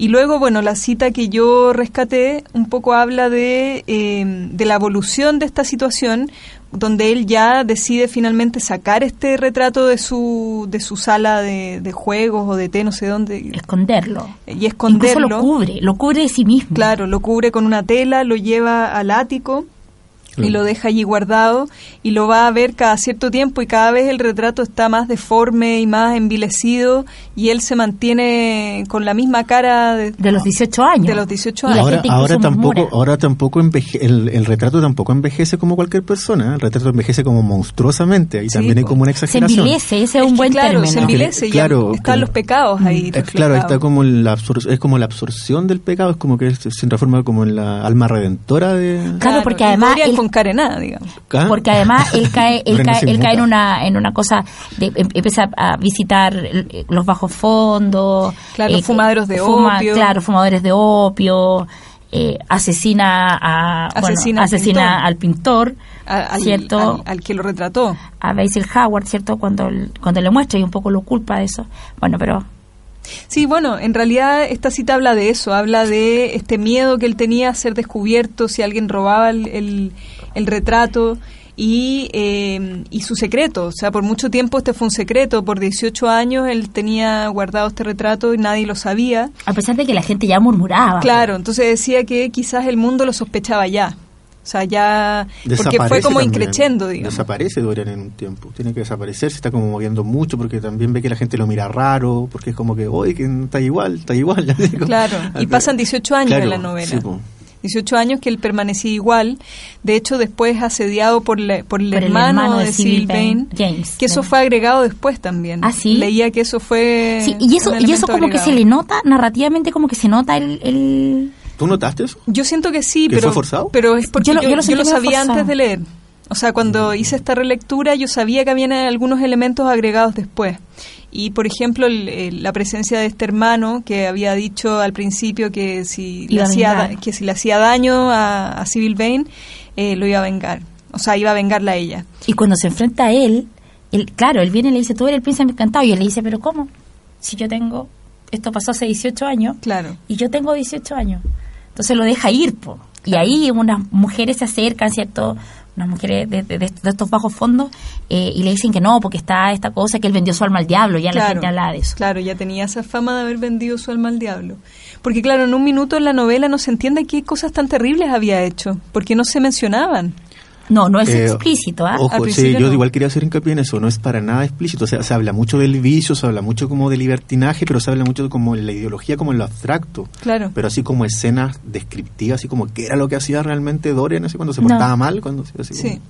Y luego, bueno, la cita que yo rescaté un poco habla de, eh, de la evolución de esta situación, donde él ya decide finalmente sacar este retrato de su, de su sala de, de juegos o de té, no sé dónde. Esconderlo. Y esconderlo. Incluso lo cubre, lo cubre de sí mismo. Claro, lo cubre con una tela, lo lleva al ático y lo deja allí guardado y lo va a ver cada cierto tiempo y cada vez el retrato está más deforme y más envilecido y él se mantiene con la misma cara de, de los 18 años. De los 18 Y la años. Ahora, tampoco, murmura. ahora tampoco enveje- el, el retrato tampoco envejece como cualquier persona, ¿eh? el retrato envejece como monstruosamente y Sí, también hay como una Se exageración. envilece, ese es Es un buen claro, término. se envilece y ya Claro, están que- los pecados ahí. Es, claro, ahí está como la es como la absorción del pecado, es como que se se transforma como en la alma redentora de Claro, porque además él- con carenada, digamos. ¿Ah? porque además él cae él cae, él cae en una en una cosa de em- empieza a visitar el- los bajos fondos eh, Claro, fumaderos de opio. claro fumadores de opio eh, asesina a bueno, Asesina al asesina pintor. al pintor A- al, cierto al- al que lo retrató. a Basil Howard cierto cuando el- cuando le muestra y un poco lo culpa de eso bueno pero Sí, bueno, en realidad esta cita habla de eso, habla de este miedo que él tenía a ser descubierto si alguien robaba el, el- el retrato y, eh, y su secreto. O sea, por mucho tiempo este fue un secreto, por 18 años él tenía guardado este retrato y nadie lo sabía. a pesar de que la gente ya murmuraba Claro, entonces decía que quizás el mundo lo sospechaba ya. O sea, ya... Porque fue Desaparece como también. increchendo, digamos. Desaparece Dorian en un tiempo. Tiene que desaparecer, se está como moviendo mucho porque también ve que la gente lo mira raro, porque es como que, oye, que está igual, está igual. Claro, y pasan 18 años Claro, en la novela. sí, po. 18 años que él permanecía igual. De hecho, después asediado por, la- por el, Por el hermano, hermano de Vane, James que eso fue agregado después también. ¿Ah, sí? Leía que eso fue. Sí, y eso, un y eso como que agregado. se le nota narrativamente, como que se nota el... el- ¿Tú notaste eso? Yo siento que sí, ¿Que pero, fue forzado? pero es porque Yo yo lo- lo, yo lo sentí muy sabía forzado. antes de leer. O sea, cuando hice esta relectura, yo sabía que habían algunos elementos agregados después. Y, por ejemplo, el- el- la presencia de este hermano que había dicho al principio que si, le hacía, que si le hacía daño a, a Civil Vane, eh, lo iba a vengar. O sea, iba a vengarla a ella. Y cuando se enfrenta a él, él, claro, él viene y le dice, tú eres el príncipe encantado. Y él le dice, pero ¿cómo? Si yo tengo, esto pasó hace 18 años, Claro. y yo tengo 18 años. Entonces lo deja ir, po. Y ahí unas mujeres se acercan, ¿cierto? Unas mujeres de, de- de estos bajos fondos, eh, y le dicen que no, porque está esta cosa que él vendió su alma al diablo, ya la Claro, gente hablaba de eso. Claro, ya tenía esa fama de haber vendido su alma al diablo. Porque claro, en un minuto en la novela no se entiende qué cosas tan terribles había hecho, porque no se mencionaban. No, no es Eh, explícito, ¿ah? Ojo, sí, yo no. igual quería hacer hincapié en eso, no es para nada explícito, o sea, se habla mucho del vicio, se habla mucho como de libertinaje, pero se habla mucho como de la ideología, como en lo abstracto, Claro. pero así como escenas descriptivas, así como qué era lo que hacía realmente Dorian, así cuando se No. portaba mal, cuando se así Sí. como-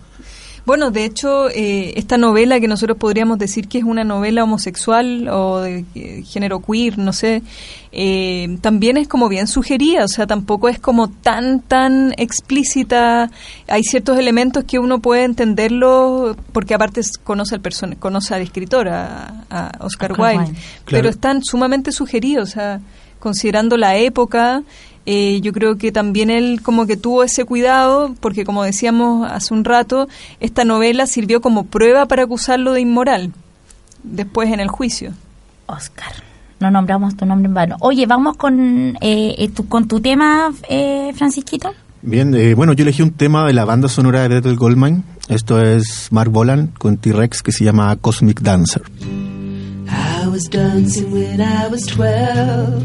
Bueno, de hecho, eh, esta novela que nosotros podríamos decir que es una novela homosexual o de eh, género queer, no sé, eh, también es como bien sugerida, o sea, tampoco es como tan, tan explícita. Hay ciertos elementos que uno puede entenderlo porque aparte conoce al person conoce al escritor, a, a Oscar, Oscar Wilde, Wilde. pero están sumamente sugeridos, o sea, considerando la época, eh, yo creo que también él como que tuvo ese cuidado, porque como decíamos hace un rato, esta novela sirvió como prueba para acusarlo de inmoral, después en el juicio. Oscar. No nombramos tu nombre en vano. Oye, vamos con, eh, eh, tu, con tu tema, eh, Francisquito. Bien, eh, bueno, yo elegí un tema de la banda sonora de Bethel Goldmine, esto es Mark Bolan con T-Rex que se llama Cosmic Dancer. I was dancing when I was twelve.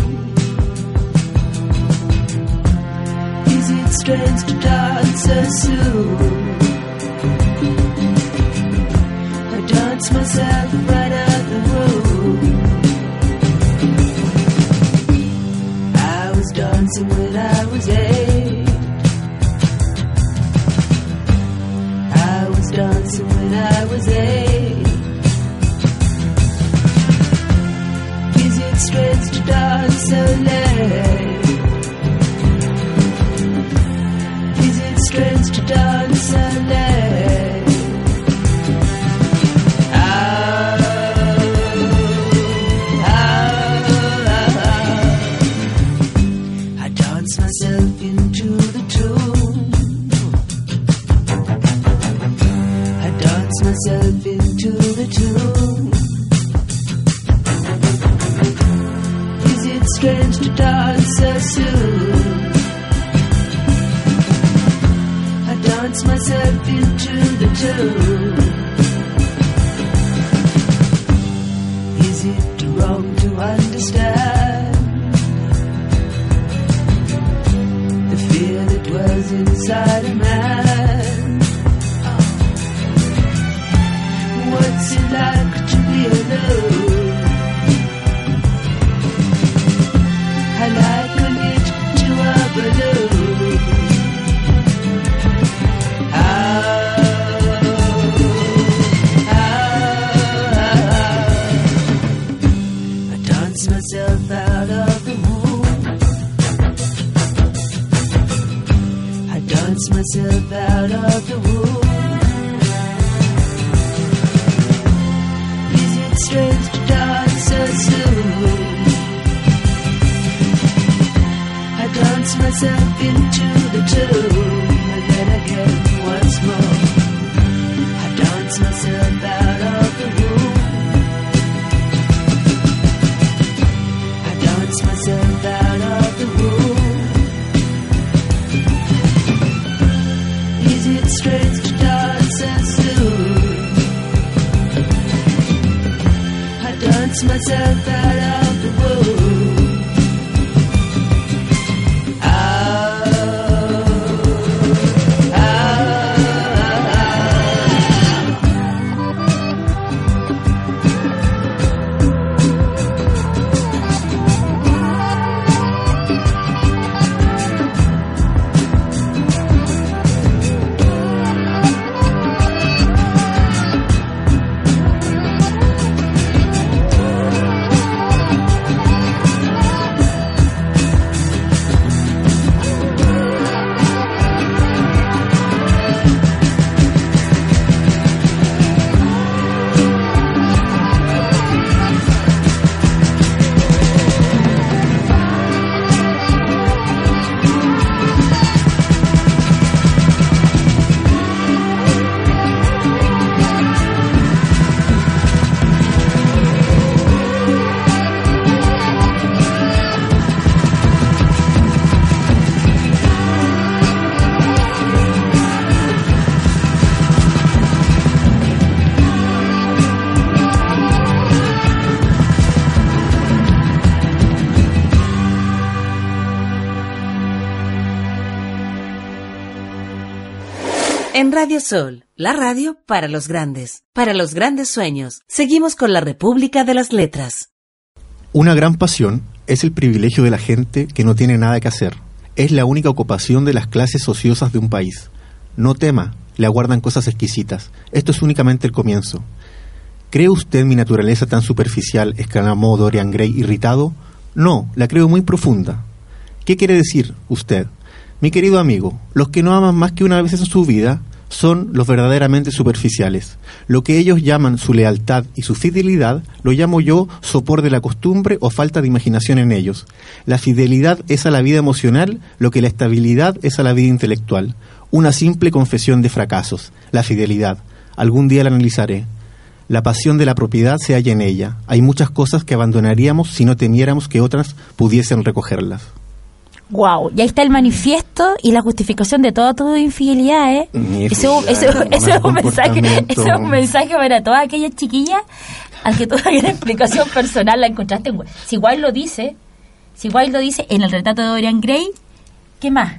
Strange to dance so soon? I dance myself right out the room. I was dancing when I was eight. I was dancing when I was eight. Is it strange to dance so late? To understand the fear that dwells inside a man? What's it like to be alone? I liken dance out of the womb. Is it strange to dance so soon? I dance myself into the tune and then again once more. I dance myself dance myself out of Radio Sol, la radio para los grandes, para los grandes sueños. Seguimos con la República de las Letras. Una gran pasión es el privilegio de la gente que no tiene nada que hacer. Es la única ocupación de las clases ociosas de un país. No tema, le aguardan cosas exquisitas. Esto es únicamente el comienzo. ¿Cree usted mi naturaleza tan superficial? exclamó Dorian Gray irritado. No, la creo muy profunda. ¿Qué quiere decir usted? Mi querido amigo, los que no aman más que una vez en su vida son los verdaderamente superficiales. Lo que ellos llaman su lealtad y su fidelidad, lo llamo yo sopor de la costumbre o falta de imaginación en ellos. La fidelidad es a la vida emocional lo que la estabilidad es a la vida intelectual. Una simple confesión de fracasos. La fidelidad. Algún día la analizaré. La pasión de la propiedad se halla en ella. Hay muchas cosas que abandonaríamos si no temiéramos que otras pudiesen recogerlas. Wow, y ahí está el manifiesto y la justificación de todas tus infidelidades. Infidelidad, ese es un mensaje, comportamiento. ese es un mensaje para todas aquellas chiquillas al que toda la explicación personal la encontraste. en Si Wilde lo dice, si Wilde lo dice en el retrato de Dorian Gray, ¿qué más?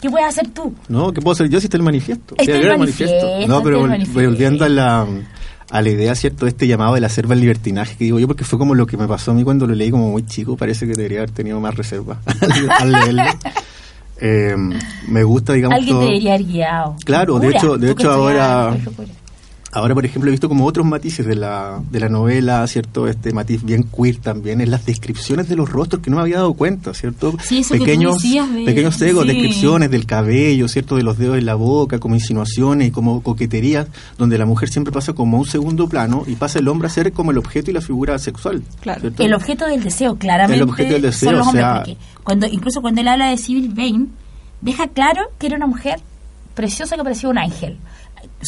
¿Qué puedes hacer tú? No, ¿qué puedo hacer yo si está el manifiesto? Está Sí, el manifiesto, No, pero manifiesto. volviendo a la, a la idea, ¿cierto? De este llamado de la selva al libertinaje que digo yo, porque fue como lo que me pasó a mí cuando lo leí como muy chico. Parece que debería haber tenido más reserva al leerlo. Eh, me gusta, digamos, Alguien todo- debería haber guiado. Claro, de hecho- de hecho ahora-. Ahora, por ejemplo, he visto como otros matices de la, de la novela, ¿cierto? Este matiz bien queer también, en las descripciones de los rostros que no me había dado cuenta, ¿cierto? Sí, eso que tú pequeños, decías pequeños cegos, sí. descripciones del cabello, ¿cierto? De los dedos en la boca, como insinuaciones y como coqueterías, donde la mujer siempre pasa como a un segundo plano y pasa el hombre a ser como el objeto y la figura sexual. Claro. ¿cierto? El objeto del deseo, claramente. El objeto del deseo, son los o sea- porque cuando, incluso cuando él habla de Civil Vane, deja claro que era una mujer preciosa que parecía un ángel.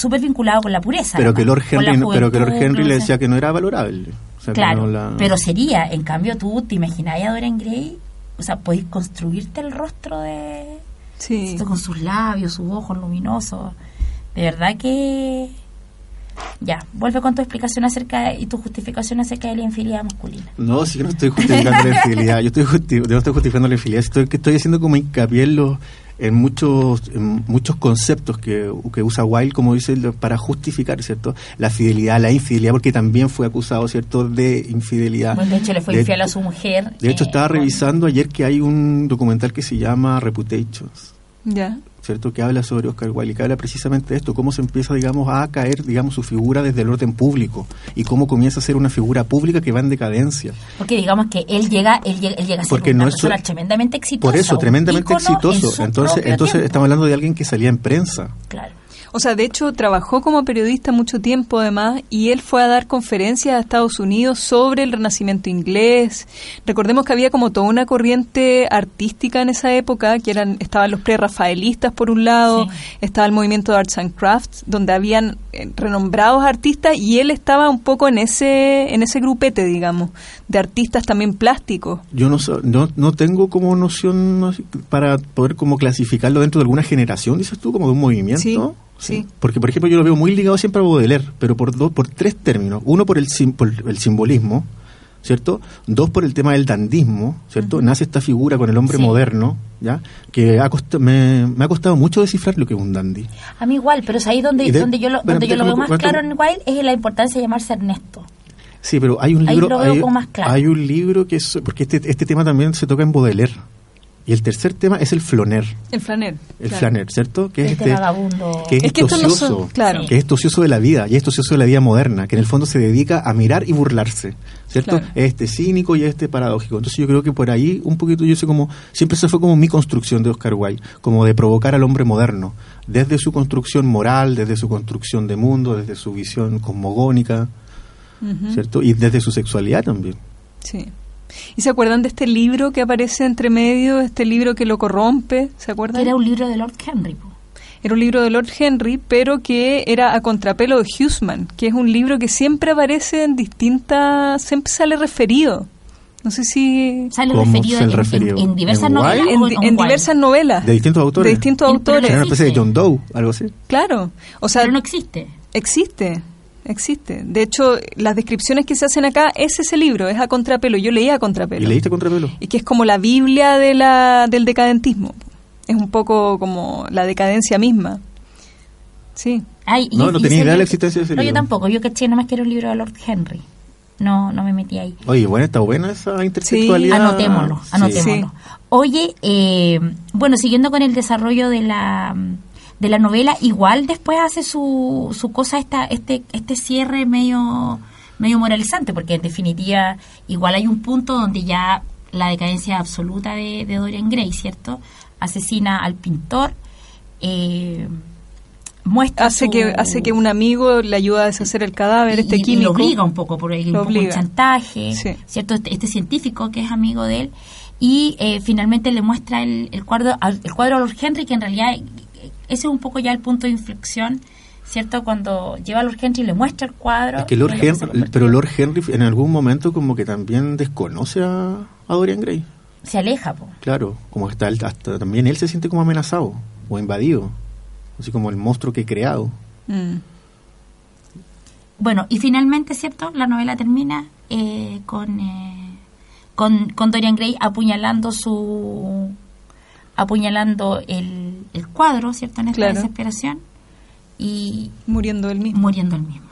Súper vinculado con la pureza. pero, que Lord Henry, pero que Lord Henry le decía que no era valorable. O sea, que Claro, no la- pero sería, en cambio tú te imaginabas a Dorian Gray, o sea, podéis construirte el rostro de... Sí. Esto con sus labios, sus ojos luminosos. De verdad que... Ya, vuelve con tu explicación acerca y tu justificación acerca de la infidelidad masculina. No, sí que no estoy justificando la infidelidad. Yo estoy justi- yo no estoy justificando la infidelidad. Estoy, que estoy haciendo como hincapié en, los, en, muchos, en muchos conceptos que, que usa Wilde, como dice, para justificar, ¿cierto? La fidelidad, la infidelidad, porque también fue acusado, ¿cierto?, de infidelidad. Bueno, de hecho, le fue De- infiel a su mujer. De hecho, eh, estaba revisando ayer que hay un documental que se llama Reputations. Ya. ¿cierto? Que habla sobre Oscar Wilde y que habla precisamente de esto, cómo se empieza, digamos, a caer, digamos, su figura desde el orden público y cómo comienza a ser una figura pública que va en decadencia. Porque digamos que él llega, él llega, él llega a ser Porque una no es persona su- tremendamente exitosa. Por eso, tremendamente exitoso. Entonces, entonces tiempo. estamos hablando de alguien que salía en prensa. Claro. O sea, de hecho, trabajó como periodista mucho tiempo además y él fue a dar conferencias a Estados Unidos sobre el renacimiento inglés. Recordemos que había como toda una corriente artística en esa época, que eran estaban los prerrafaelistas por un lado, Sí. estaba el movimiento de Arts and Crafts, donde habían eh, renombrados artistas y él estaba un poco en ese en ese grupete, digamos, de artistas también plásticos. Yo no, no, no tengo como noción para poder como clasificarlo dentro de alguna generación, dices tú, como de un movimiento. Sí, sí. Porque, por ejemplo, yo lo veo muy ligado siempre a Baudelaire, pero por, dos, por tres términos. Uno, por el, sim- por el simbolismo, ¿cierto? Dos, por el tema del dandismo, ¿cierto? Nace esta figura con el hombre Sí. moderno, ¿ya? Que ha costa- me, me ha costado mucho descifrar lo que es un dandy. A mí igual, pero es ahí donde, de- donde yo lo, donde yo lo veo más claro en Wilde es la importancia de llamarse Ernesto. Sí, pero hay un Ahí libro, lo veo hay, más claro. hay un libro que es, porque este, este tema también se toca en Baudelaire. Y el tercer tema es el floner, El flaner. el claro. flaner, ¿cierto? Que es Este vagabundo. que es, Es que estos no ocioso, son- claro. que es este ocioso de la vida, y este ocioso de la vida moderna, que en el fondo se dedica a mirar y burlarse, ¿cierto? Claro. Es este cínico y este paradójico. Entonces yo creo que por ahí un poquito, yo sé como, siempre se fue como mi construcción de Oscar Wilde, como de provocar al hombre moderno, desde su construcción moral, desde su construcción de mundo, desde su visión cosmogónica. ¿cierto? Y desde su sexualidad también. Sí. ¿Y se acuerdan de este libro que aparece entre medio, este libro que lo corrompe? ¿Se acuerdan? era un libro de Lord Henry. Era un libro de Lord Henry, pero que era a contrapelo de Huseman, que es un libro que siempre aparece en distintas, siempre sale referido. No sé si Sale ¿Cómo referido se en, en- en diversas ¿En novelas. En, diversas novelas De distintos autores. de distintos autores. Era una especie de. John Doe, algo así. Claro, o sea, Pero no existe. existe, existe. De hecho, las descripciones que se hacen acá es ese libro, es a contrapelo. Yo leía a contrapelo. ¿Y leíste Contrapelo? y que es como la Biblia de la, del decadentismo. Es un poco como la decadencia misma. Sí. Ay, y- No, no tenía idea de la existencia de ese No, yo libro. tampoco. Yo caché nomás que era un libro de Lord Henry. No, no me metí ahí. Oye, bueno, está buena esa intertextualidad. Anotémoslo, Sí. anotémoslo. Oye, eh, bueno, siguiendo con el desarrollo de la de la novela, igual después hace su, su cosa esta, este, este cierre medio, medio moralizante, porque en definitiva igual hay un punto donde ya la decadencia absoluta de, de Dorian Gray, ¿cierto? Asesina al pintor, eh, muestra Hace su- que, hace que un amigo le ayuda a deshacer el cadáver, y- este y- y químico. lo obliga un poco por ahí, un Lo poco el obliga. chantaje, Sí. ¿cierto? Este, este científico que es amigo de él y eh, finalmente le muestra el, el cuadro al- el cuadro a Lord Henry que en realidad ese es un poco ya el punto de inflexión, ¿cierto? Cuando lleva a Lord Henry y le muestra el cuadro. Es que Lord Henry, pero Lord Henry en algún momento como que también desconoce a, a Dorian Gray. se aleja, po. Claro, como está él- hasta también él se siente como amenazado o invadido, así como el monstruo que he creado. Mm. Bueno, y finalmente, ¿cierto? La novela termina eh, con, eh, con, con Dorian Gray apuñalando su apuñalando el, el cuadro, ¿cierto? En esta Claro. desesperación y Muriendo él mismo. muriendo el mismo.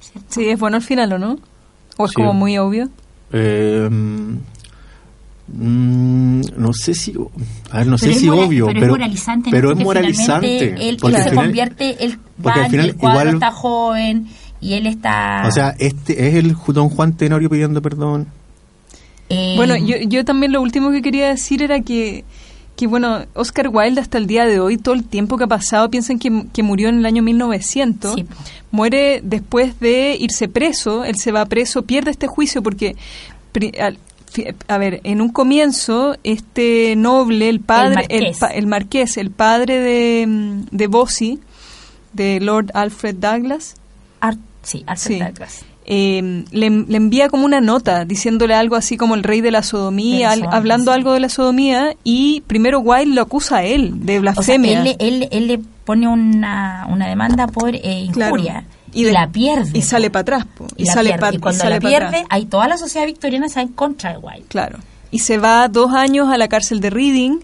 ¿cierto? Sí, es bueno al final, ¿o no? ¿O es Sí. como muy obvio? Eh, mm, no sé si, a ver, no sé Pero es si mora- obvio, pero, pero, es moralizante, pero es moralizante. Él, porque él se final- convierte, él porque va al final el cuadro igual- está joven y él está... O sea, este es el don Juan Tenorio pidiendo perdón. eh, Bueno, yo, yo también lo último que quería decir era que, que, bueno, Oscar Wilde hasta el día de hoy, todo el tiempo que ha pasado, piensan que, que murió en el año 1900. Sí, po. Muere después de irse preso, él se va preso, pierde este juicio porque, a ver, en un comienzo, este noble, el padre, el, marqués. el marqués, el padre de, de Bossy, de Lord Alfred Douglas, Ar- sí, Alfred Sí. Douglas. Eh, le, le envía como una nota diciéndole algo así como el rey de la sodomía, al- hablando algo de la sodomía y primero Wilde lo acusa a él de O sea, blasfemia. él, le- él, él le pone una, una demanda por eh, injuria Y y, de- la pierde. y sale para atrás. po, Y, sale pierde. pa- y cuando sale la pierde, hay toda la sociedad victoriana está en contra de Wilde. Claro. Y se va dos años a la cárcel de Reading,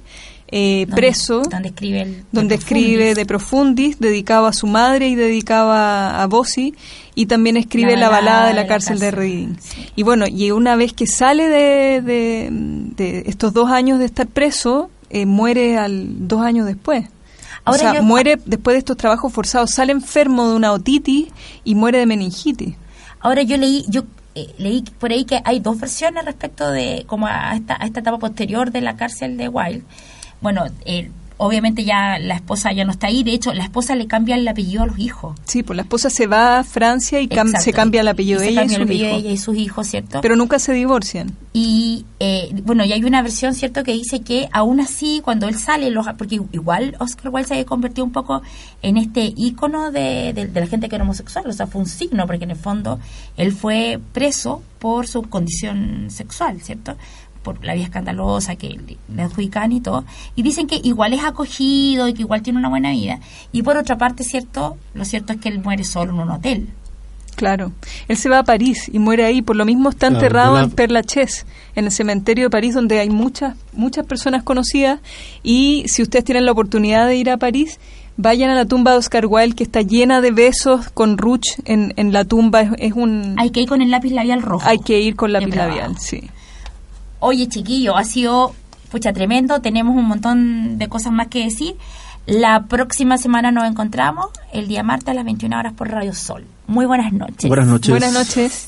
eh, Donde- preso, Donde escribe el... donde el escribe De Profundis, dedicado a su madre y dedicado a, Bossi, y también escribe la balada, de la, cárcel, de Reading. sí. Y bueno, y una vez que sale de, de- de estos dos años de estar preso, eh, muere al dos años después. Ahora o sea, yo- muere después de estos trabajos forzados, sale enfermo de una otitis y muere de meningitis. Ahora yo leí, yo eh, leí por ahí que hay dos versiones respecto de como a esta, a esta etapa posterior de la cárcel de Wilde. Bueno, eh, obviamente ya la esposa ya no está ahí, de hecho la esposa le cambia el apellido a los hijos. Sí, pues la esposa se va a Francia y cam- Exacto. se cambia el apellido Y de se ella y cambia el apellido de ella y sus hijos, ¿cierto? Pero nunca se divorcian. Y eh, bueno, y hay una versión, ¿cierto?, que dice que aún así, cuando él sale, los, porque igual Oscar Wilde se había convertido un poco en este ícono de, de- de la gente que era homosexual, o sea, fue un signo, porque en el fondo él fue preso por su condición sexual, ¿cierto? Por la vía escandalosa que le- adjudican y todo, y dicen que igual es acogido y que igual tiene una buena vida. Y por otra parte, cierto, lo cierto es que él muere solo en un hotel. Claro. Él se va a París y muere ahí. Por lo mismo está enterrado la- en Père Lachaise, en el cementerio de París, donde hay muchas, muchas personas conocidas. Y si ustedes tienen la oportunidad de ir a París, vayan a la tumba de Oscar Wilde, que está llena de besos con Ruch en, en la tumba. Es, es un. Hay que ir con el lápiz labial rojo. hay que ir con lápiz labial, sí. Oye, chiquillo, ha sido pucha tremendo. Tenemos un montón de cosas más que decir. La próxima semana nos encontramos el día martes a las 21 horas por Radio Sol. Muy buenas noches. Buenas noches. Buenas noches.